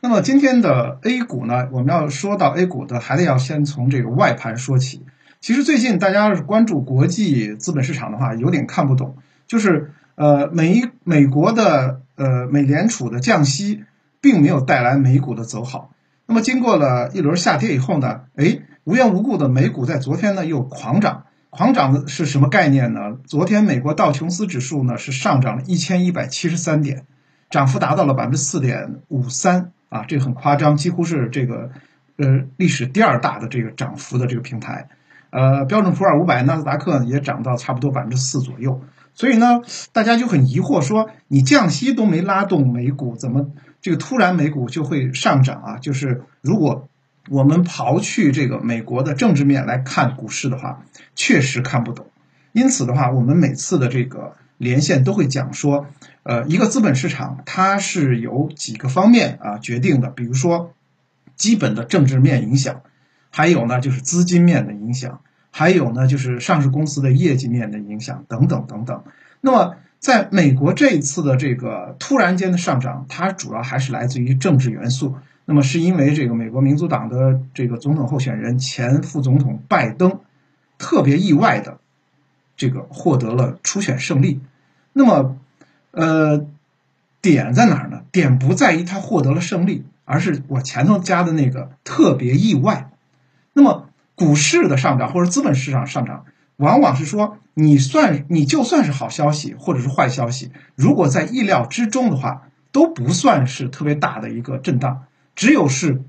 那么今天的 A 股呢，我们要说到 A 股的，还得要先从这个外盘说起。其实最近大家要是关注国际资本市场的话，有点看不懂，就是呃美美国的呃美联储的降息，并没有带来美股的走好。那么经过了一轮下跌以后呢，哎，无缘无故的美股在昨天呢又狂涨，狂涨的是什么概念呢？昨天美国道琼斯指数呢是上涨了一千一百七十三点，涨幅达到了百分之四点五三。啊，这个很夸张，几乎是这个呃历史第二大的这个涨幅的这个平台。呃，标准普尔五百、纳斯达克也涨到差不多百分之四左右。所以呢，大家就很疑惑，说你降息都没拉动美股，怎么这个突然美股就会上涨啊？就是如果我们刨去这个美国的政治面来看股市的话，确实看不懂。因此的话，我们每次的这个连线都会讲说。呃，一个资本市场它是由几个方面啊决定的，比如说基本的政治面影响，还有呢就是资金面的影响，还有呢就是上市公司的业绩面的影响等等等等。那么在美国这一次的这个突然间的上涨，它主要还是来自于政治元素。那么是因为这个美国民主党的这个总统候选人前副总统拜登特别意外的这个获得了初选胜利。那么呃，点在哪儿呢？点不在于他获得了胜利，而是我前头加的那个特别意外。那么股市的上涨或者资本市场上涨，往往是说你算你就算是好消息或者是坏消息，如果在意料之中的话，都不算是特别大的一个震荡。只有是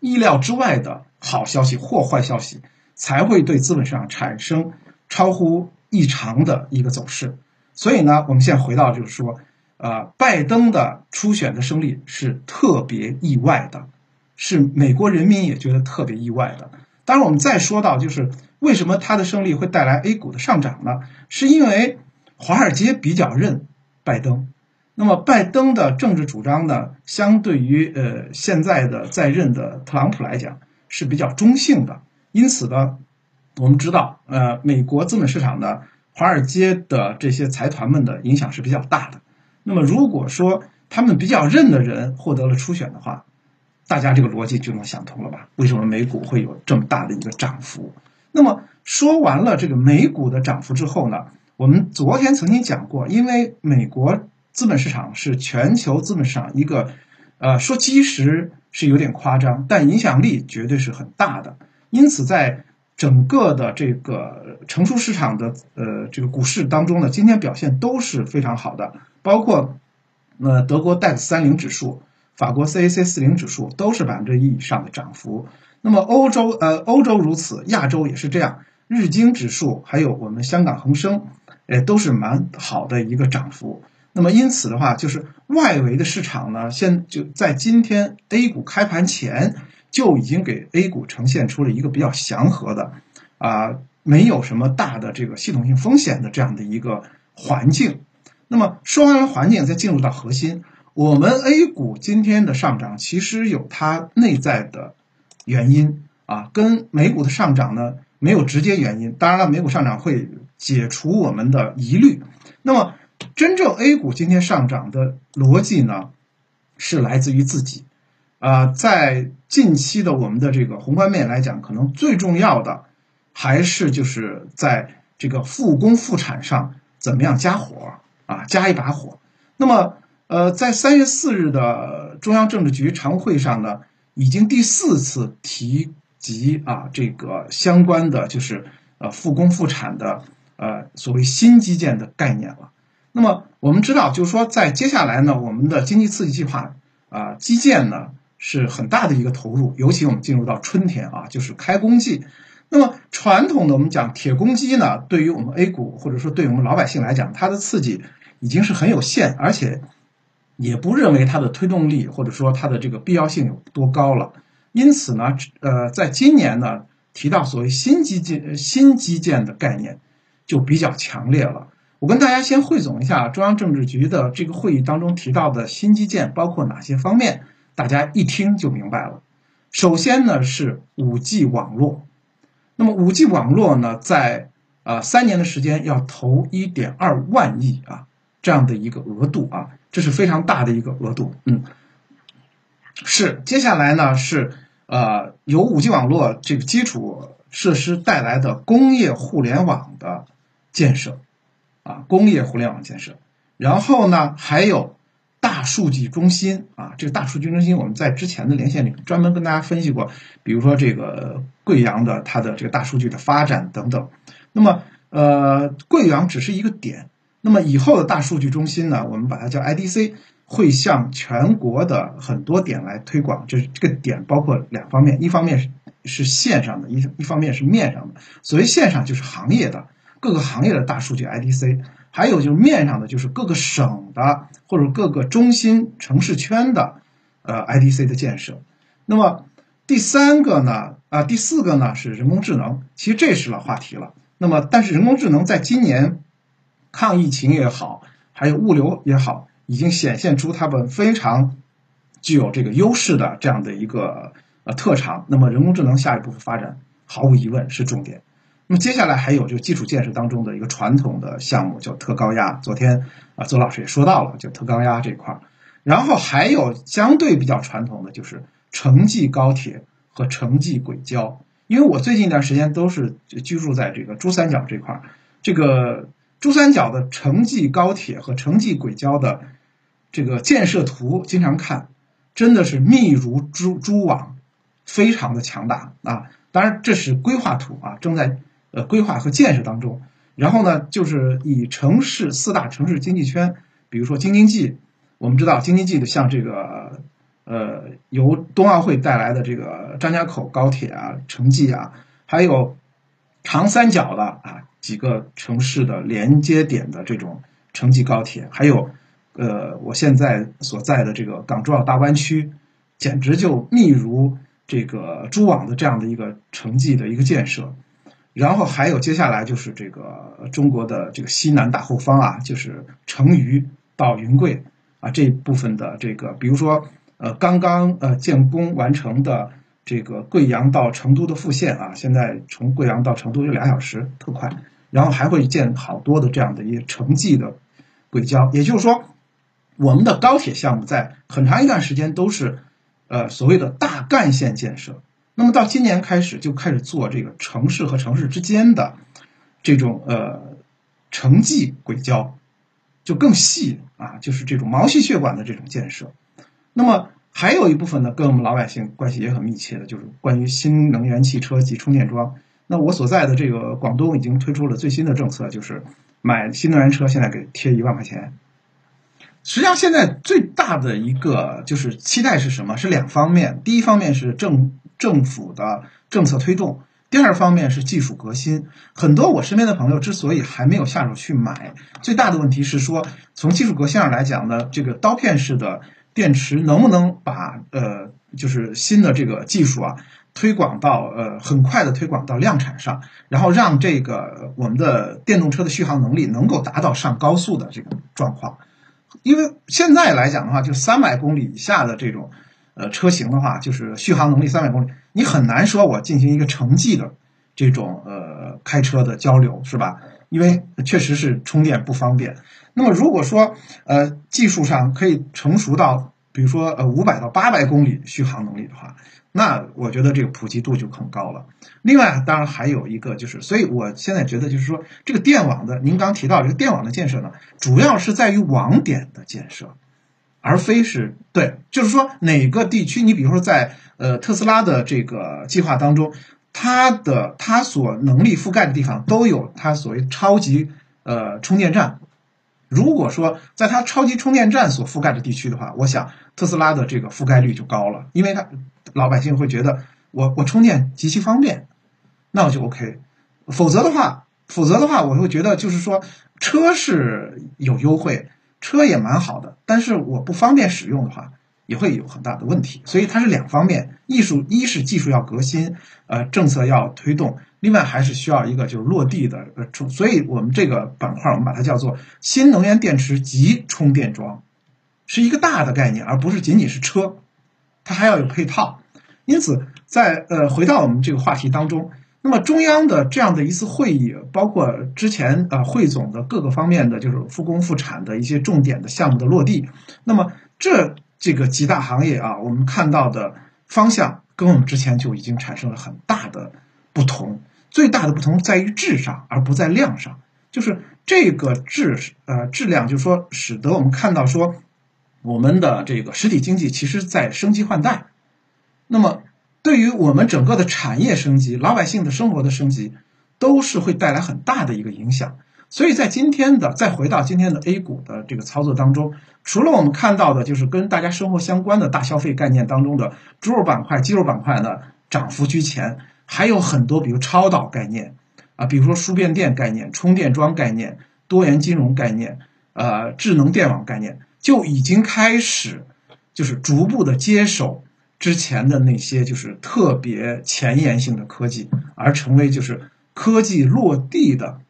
意料之外的好消息或坏消息，才会对资本市场产生超乎异常的一个走势。所以呢，我们现在回到就是说，呃，拜登的初选的胜利是特别意外的，是美国人民也觉得特别意外的。当然，我们再说到就是为什么他的胜利会带来 A 股的上涨呢？是因为华尔街比较认拜登，那么拜登的政治主张呢，相对于呃现在的在任的特朗普来讲是比较中性的。因此呢，我们知道，呃，美国资本市场的。华尔街的这些财团们的影响是比较大的。那么，如果说他们比较认的人获得了初选的话，大家这个逻辑就能想通了吧？为什么美股会有这么大的一个涨幅？那么说完了这个美股的涨幅之后呢，我们昨天曾经讲过，因为美国资本市场是全球资本市场一个，呃，说基石是有点夸张，但影响力绝对是很大的。因此在整个的这个成熟市场的呃这个股市当中呢，今天表现都是非常好的，包括呃德国 DAX 三零指数、法国 CAC 四零指数都是百分之一以上的涨幅。那么欧洲呃欧洲如此，亚洲也是这样，日经指数还有我们香港恒生，也都是蛮好的一个涨幅。那么因此的话，就是外围的市场呢，现就在今天 A 股开盘前。就已经给 A 股呈现出了一个比较祥和的，啊，没有什么大的这个系统性风险的这样的一个环境。那么说完了环境，再进入到核心，我们 A 股今天的上涨其实有它内在的原因啊，跟美股的上涨呢没有直接原因。当然了，美股上涨会解除我们的疑虑。那么真正 A 股今天上涨的逻辑呢，是来自于自己。啊，在近期的我们的这个宏观面来讲，可能最重要的还是就是在这个复工复产上怎么样加火啊，加一把火。那么，呃，在三月四日的中央政治局常务会上呢，已经第四次提及啊这个相关的就是呃复工复产的呃所谓新基建的概念了。那么我们知道，就是说在接下来呢，我们的经济刺激计划啊基建呢。是很大的一个投入，尤其我们进入到春天啊，就是开工季。那么传统的我们讲铁公鸡呢，对于我们 A 股或者说对我们老百姓来讲，它的刺激已经是很有限，而且也不认为它的推动力或者说它的这个必要性有多高了。因此呢，呃，在今年呢，提到所谓新基建、新基建的概念就比较强烈了。我跟大家先汇总一下中央政治局的这个会议当中提到的新基建包括哪些方面。大家一听就明白了。首先呢是五 G 网络，那么五 G 网络呢，在呃三年的时间要投一点二万亿啊这样的一个额度啊，这是非常大的一个额度。嗯，是，接下来呢是呃由五 G 网络这个基础设施带来的工业互联网的建设，啊，工业互联网建设，然后呢还有大数据中心啊，这个大数据中心我们在之前的连线里专门跟大家分析过，比如说这个贵阳的它的这个大数据的发展等等，那么呃贵阳只是一个点，那么以后的大数据中心呢，我们把它叫 IDC。会向全国的很多点来推广，就是这个点包括两方面，一方面是是线上的，一一方面是面上的。所谓线上就是行业的各个行业的大数据 IDC，还有就是面上的就是各个省的或者各个中心城市圈的呃 IDC 的建设。那么第三个呢啊第四个呢是人工智能，其实这是老话题了。那么但是人工智能在今年抗疫情也好，还有物流也好。已经显现出他们非常具有这个优势的这样的一个呃特长。那么人工智能下一步发展毫无疑问是重点。那么接下来还有就基础建设当中的一个传统的项目叫特高压。昨天啊邹老师也说到了，就特高压这块儿。然后还有相对比较传统的就是城际高铁和城际轨交。因为我最近一段时间都是居住在这个珠三角这块儿，这个珠三角的城际高铁和城际轨交的。这个建设图经常看，真的是密如蛛蛛网，非常的强大啊！当然这是规划图啊，正在呃规划和建设当中。然后呢，就是以城市四大城市经济圈，比如说京津冀，我们知道京津冀的像这个呃由冬奥会带来的这个张家口高铁啊、城际啊，还有长三角的啊几个城市的连接点的这种城际高铁，还有。呃，我现在所在的这个港珠澳大湾区，简直就密如这个蛛网的这样的一个城际的一个建设，然后还有接下来就是这个中国的这个西南大后方啊，就是成渝到云贵啊这部分的这个，比如说呃刚刚呃建工完成的这个贵阳到成都的复线啊，现在从贵阳到成都就俩小时，特快，然后还会建好多的这样的一些城际的轨交，也就是说。我们的高铁项目在很长一段时间都是，呃，所谓的大干线建设。那么到今年开始就开始做这个城市和城市之间的这种呃城际轨交，就更细啊，就是这种毛细血管的这种建设。那么还有一部分呢，跟我们老百姓关系也很密切的，就是关于新能源汽车及充电桩。那我所在的这个广东已经推出了最新的政策，就是买新能源车现在给贴一万块钱。实际上，现在最大的一个就是期待是什么？是两方面。第一方面是政政府的政策推动，第二方面是技术革新。很多我身边的朋友之所以还没有下手去买，最大的问题是说，从技术革新上来讲呢，这个刀片式的电池能不能把呃，就是新的这个技术啊，推广到呃很快的推广到量产上，然后让这个我们的电动车的续航能力能够达到上高速的这个状况。因为现在来讲的话，就三百公里以下的这种，呃，车型的话，就是续航能力三百公里，你很难说我进行一个城际的这种呃开车的交流，是吧？因为确实是充电不方便。那么如果说呃技术上可以成熟到，比如说呃五百到八百公里续航能力的话。那我觉得这个普及度就很高了。另外，当然还有一个就是，所以我现在觉得就是说，这个电网的，您刚提到这个电网的建设呢，主要是在于网点的建设，而非是对，就是说哪个地区，你比如说在呃特斯拉的这个计划当中，它的它所能力覆盖的地方都有它所谓超级呃充电站。如果说在它超级充电站所覆盖的地区的话，我想特斯拉的这个覆盖率就高了，因为它。老百姓会觉得我我充电极其方便，那我就 OK。否则的话，否则的话，我会觉得就是说车是有优惠，车也蛮好的，但是我不方便使用的话，也会有很大的问题。所以它是两方面，艺术一是技术要革新，呃，政策要推动，另外还是需要一个就是落地的呃充。所以我们这个板块，我们把它叫做新能源电池及充电桩，是一个大的概念，而不是仅仅是车，它还要有配套。因此，在呃回到我们这个话题当中，那么中央的这样的一次会议，包括之前呃汇总的各个方面的，就是复工复产的一些重点的项目的落地，那么这这个几大行业啊，我们看到的方向跟我们之前就已经产生了很大的不同。最大的不同在于质上，而不在量上。就是这个质，呃，质量，就是说，使得我们看到说，我们的这个实体经济其实在升级换代。那么，对于我们整个的产业升级、老百姓的生活的升级，都是会带来很大的一个影响。所以在今天的再回到今天的 A 股的这个操作当中，除了我们看到的，就是跟大家生活相关的大消费概念当中的猪肉板块、鸡肉板块呢，涨幅居前，还有很多比如超导概念啊，比如说输变电概念、充电桩概念、多元金融概念、呃智能电网概念，就已经开始就是逐步的接手之前的那些就是特别前沿性的科技，而成为就是科技落地的。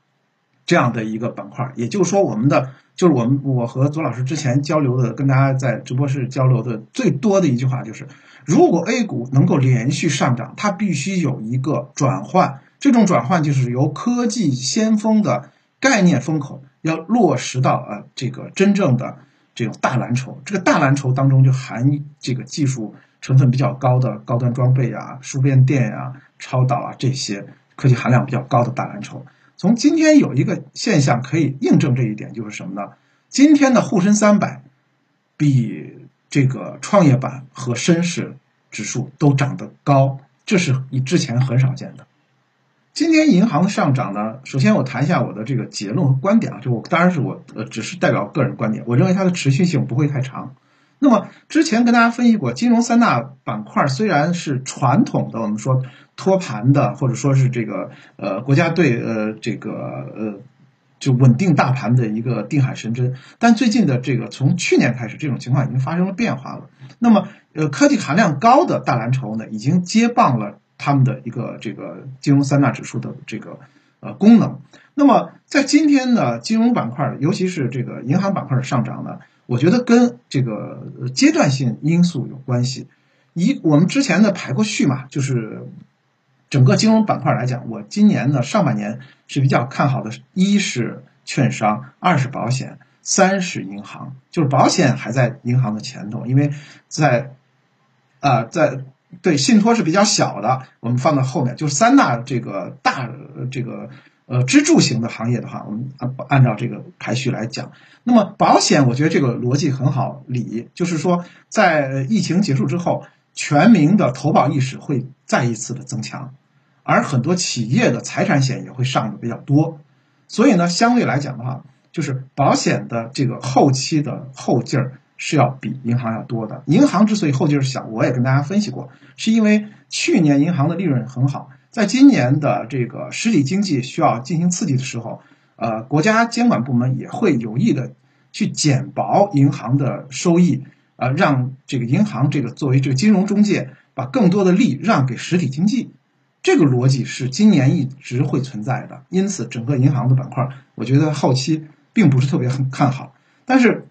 这样的一个板块，也就是说，我们的就是我们我和左老师之前交流的，跟大家在直播室交流的最多的一句话就是：如果 A 股能够连续上涨，它必须有一个转换，这种转换就是由科技先锋的概念风口要落实到呃这个真正的这种大蓝筹，这个大蓝筹当中就含这个技术成分比较高的高端装备啊、输变电啊、超导啊这些科技含量比较高的大蓝筹。从今天有一个现象可以印证这一点，就是什么呢？今天的沪深三百比这个创业板和深市指数都涨得高，这是你之前很少见的。今天银行的上涨呢，首先我谈一下我的这个结论和观点啊，就我当然是我呃只是代表个人观点，我认为它的持续性不会太长。那么之前跟大家分析过，金融三大板块虽然是传统的，我们说。托盘的，或者说是这个呃国家队呃这个呃就稳定大盘的一个定海神针，但最近的这个从去年开始，这种情况已经发生了变化了。那么呃科技含量高的大蓝筹呢，已经接棒了他们的一个这个金融三大指数的这个呃功能。那么在今天呢，金融板块，尤其是这个银行板块的上涨呢，我觉得跟这个阶段性因素有关系。以我们之前的排过序嘛，就是。整个金融板块来讲，我今年的上半年是比较看好的，一是券商，二是保险，三是银行。就是保险还在银行的前头，因为在啊，在对信托是比较小的，我们放到后面。就是三大这个大这个呃支柱型的行业的话，我们按按照这个排序来讲。那么保险，我觉得这个逻辑很好理，就是说在疫情结束之后，全民的投保意识会再一次的增强。而很多企业的财产险也会上的比较多，所以呢，相对来讲的话，就是保险的这个后期的后劲儿是要比银行要多的。银行之所以后劲儿小，我也跟大家分析过，是因为去年银行的利润很好，在今年的这个实体经济需要进行刺激的时候，呃，国家监管部门也会有意的去减薄银行的收益，呃，让这个银行这个作为这个金融中介，把更多的利让给实体经济。这个逻辑是今年一直会存在的，因此整个银行的板块，我觉得后期并不是特别很看好。但是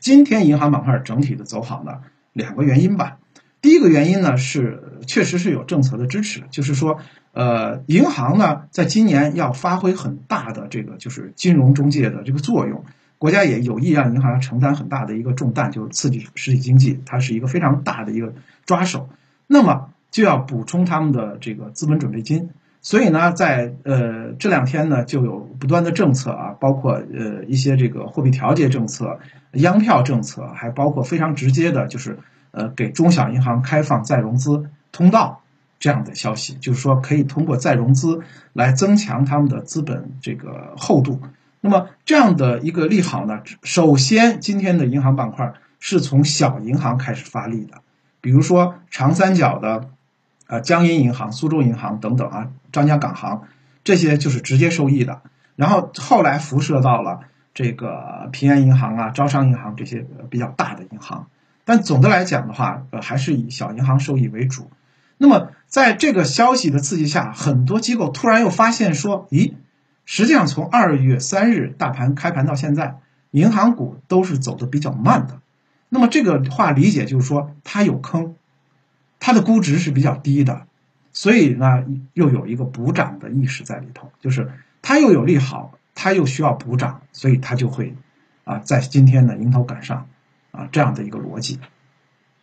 今天银行板块整体的走好呢，两个原因吧。第一个原因呢是确实是有政策的支持，就是说，呃，银行呢在今年要发挥很大的这个就是金融中介的这个作用，国家也有意让银行承担很大的一个重担，就是刺激实体经济，它是一个非常大的一个抓手。那么就要补充他们的这个资本准备金，所以呢，在呃这两天呢，就有不断的政策啊，包括呃一些这个货币调节政策、央票政策，还包括非常直接的，就是呃给中小银行开放再融资通道这样的消息，就是说可以通过再融资来增强他们的资本这个厚度。那么这样的一个利好呢，首先今天的银行板块是从小银行开始发力的，比如说长三角的。啊，江阴银行、苏州银行等等啊，张家港行，这些就是直接受益的。然后后来辐射到了这个平安银行啊、招商银行这些比较大的银行。但总的来讲的话，呃，还是以小银行受益为主。那么在这个消息的刺激下，很多机构突然又发现说，咦，实际上从二月三日大盘开盘到现在，银行股都是走的比较慢的。那么这个话理解就是说，它有坑。它的估值是比较低的，所以呢，又有一个补涨的意识在里头，就是它又有利好，它又需要补涨，所以它就会啊，在今天呢迎头赶上啊这样的一个逻辑。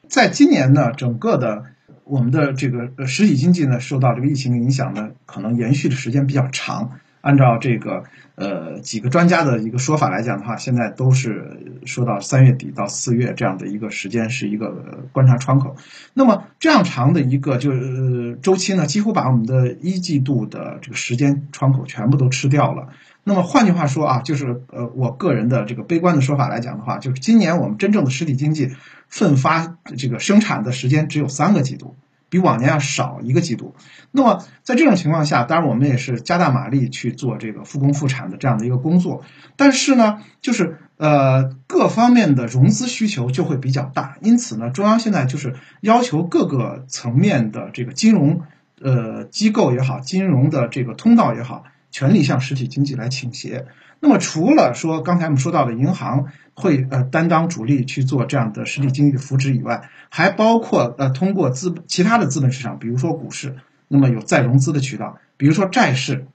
在今年呢，整个的我们的这个实体经济呢，受到这个疫情影响呢，可能延续的时间比较长。按照这个呃几个专家的一个说法来讲的话，现在都是说到三月底到四月这样的一个时间是一个观察窗口。那么这样长的一个就是周期呢，几乎把我们的一季度的这个时间窗口全部都吃掉了。那么换句话说啊，就是呃我个人的这个悲观的说法来讲的话，就是今年我们真正的实体经济奋发这个生产的时间只有三个季度。比往年要少一个季度，那么在这种情况下，当然我们也是加大马力去做这个复工复产的这样的一个工作，但是呢，就是呃各方面的融资需求就会比较大，因此呢，中央现在就是要求各个层面的这个金融呃机构也好，金融的这个通道也好，全力向实体经济来倾斜。那么除了说刚才我们说到的银行会呃担当主力去做这样的实体经济的扶持以外，还包括呃通过资其他的资本市场，比如说股市，那么有再融资的渠道，比如说债市，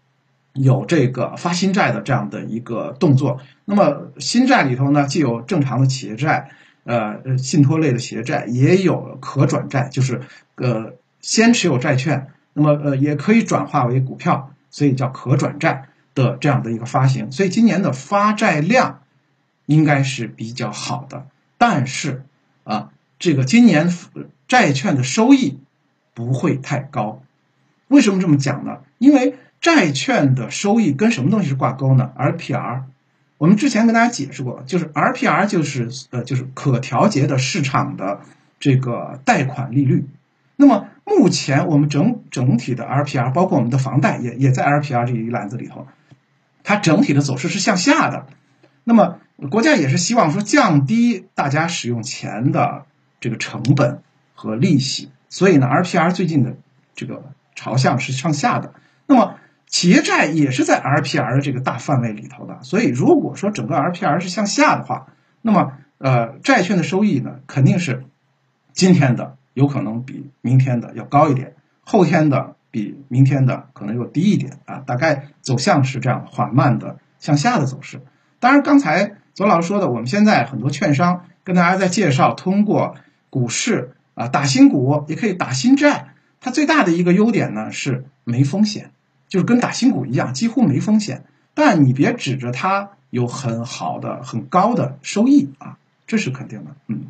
有这个发新债的这样的一个动作。那么新债里头呢，既有正常的企业债，呃呃信托类的企业债，也有可转债，就是呃先持有债券，那么呃也可以转化为股票，所以叫可转债。的这样的一个发行，所以今年的发债量应该是比较好的，但是啊，这个今年债券的收益不会太高。为什么这么讲呢？因为债券的收益跟什么东西是挂钩呢？RPR，我们之前跟大家解释过，就是 RPR 就是呃就是可调节的市场的这个贷款利率。那么目前我们整整体的 RPR，包括我们的房贷也也在 RPR 这一篮子里头。它整体的走势是向下的，那么国家也是希望说降低大家使用钱的这个成本和利息，所以呢，RPR 最近的这个朝向是向下的。那么企业债也是在 RPR 的这个大范围里头的，所以如果说整个 RPR 是向下的话，那么呃债券的收益呢肯定是今天的有可能比明天的要高一点，后天的。比明天的可能又低一点啊，大概走向是这样缓慢的向下的走势。当然，刚才左老师说的，我们现在很多券商跟大家在介绍，通过股市啊打新股也可以打新债。它最大的一个优点呢是没风险，就是跟打新股一样，几乎没风险。但你别指着它有很好的、很高的收益啊，这是肯定的，嗯。